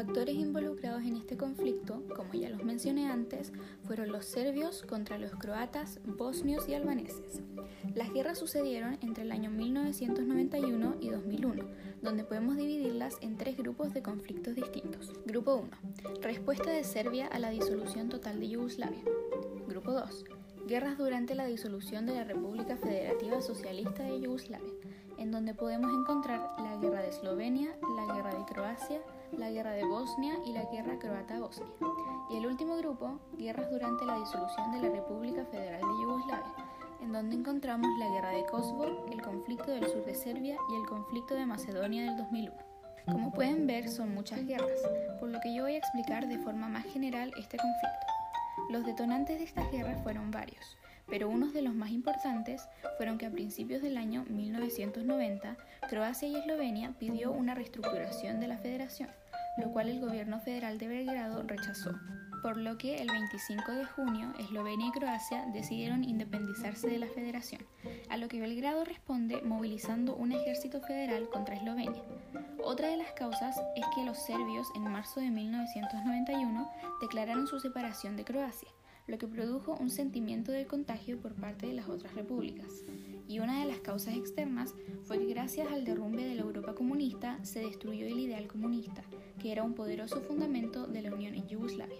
actores involucrados en este conflicto, como ya los mencioné antes, fueron los serbios contra los croatas, bosnios y albaneses. Las guerras sucedieron entre el año 1991 y 2001, donde podemos dividirlas en tres grupos de conflictos distintos. Grupo 1. Respuesta de Serbia a la disolución total de Yugoslavia. Grupo 2. Guerras durante la disolución de la República Federativa Socialista de Yugoslavia, en donde podemos encontrar la Guerra de Eslovenia, la Guerra de Croacia, la Guerra de Bosnia y la Guerra Croata-Bosnia. Y el último grupo, guerras durante la disolución de la República Federal de Yugoslavia, en donde encontramos la Guerra de Kosovo, el conflicto del sur de Serbia y el conflicto de Macedonia del 2001. Como pueden ver, son muchas guerras, por lo que yo voy a explicar de forma más general este conflicto. Los detonantes de estas guerras fueron varios, pero unos de los más importantes fueron que a principios del año 1990 Croacia y Eslovenia pidió una reestructuración de la federación, lo cual el gobierno federal de Belgrado rechazó, por lo que el 25 de junio Eslovenia y Croacia decidieron independizarse de la federación, a lo que Belgrado responde movilizando un ejército federal contra Eslovenia. Otra de las causas es que los serbios en marzo de 1991 declararon su separación de Croacia, lo que produjo un sentimiento de contagio por parte de las otras repúblicas. Y una de las causas externas fue que gracias al derrumbe de la Europa comunista se destruyó el ideal comunista, que era un poderoso fundamento de la Unión en Yugoslavia.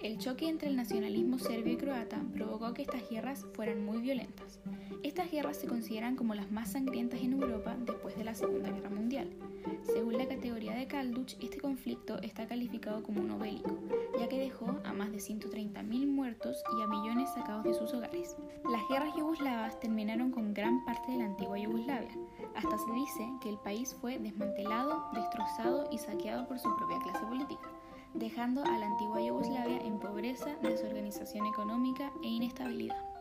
El choque entre el nacionalismo serbio y croata provocó que estas guerras fueran muy violentas. Estas guerras se consideran como las más sangrientas en Europa después de la Segunda Guerra Mundial. Según la categoría de Kalduch, este conflicto está calificado como no bélico, ya que dejó a más de 130.000 muertos y a millones sacados de sus hogares. Las guerras yugoslavas terminaron con gran parte de la antigua Yugoslavia. Hasta se dice que el país fue desmantelado, destrozado y saqueado por su propia clase política, dejando a la antigua Yugoslavia en pobreza, desorganización económica e inestabilidad.